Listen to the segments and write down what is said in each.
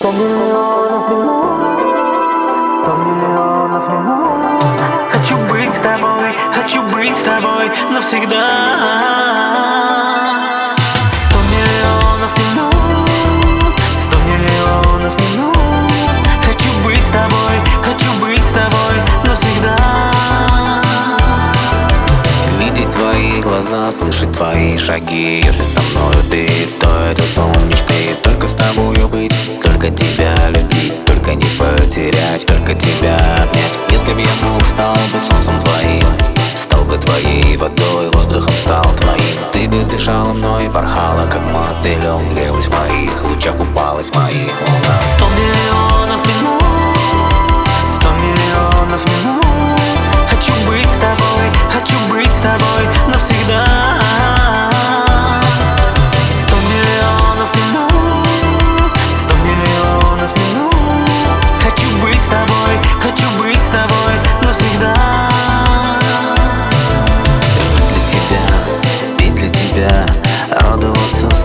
Сто миллионов минут, сто миллионов минут Хочу быть с тобой, хочу быть с тобой навсегда. Сто миллионов минут, сто миллионов минут Хочу быть с тобой, хочу быть с тобой навсегда. Видеть твои глаза, слышать твои шаги. Если со мной ты, то это сон мечты. Только с тобою быть, только тебя любить Только не потерять, только тебя обнять. Если б я мог, стал бы солнцем твоим Стал бы твоей водой, воздухом стал твоим. Ты бы дышала мной, порхала, как мотылем Грелась в моих лучах, купалась в моих волнах. Сто миллионов минут,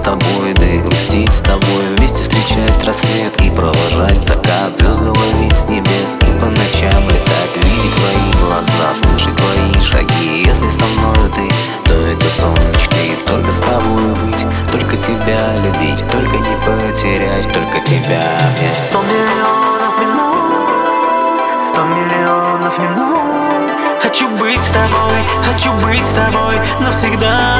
тобой, да и грустить с тобой Вместе встречать рассвет и провожать закат. Звезды ловить с небес и по ночам летать Видеть твои глаза, слышать твои шаги. Если со мной ты, то это солнечки Только с тобой быть, только тебя любить Только не потерять, только тебя обнять Сто миллионов минут, сто миллионов минут. Хочу быть с тобой, хочу быть с тобой навсегда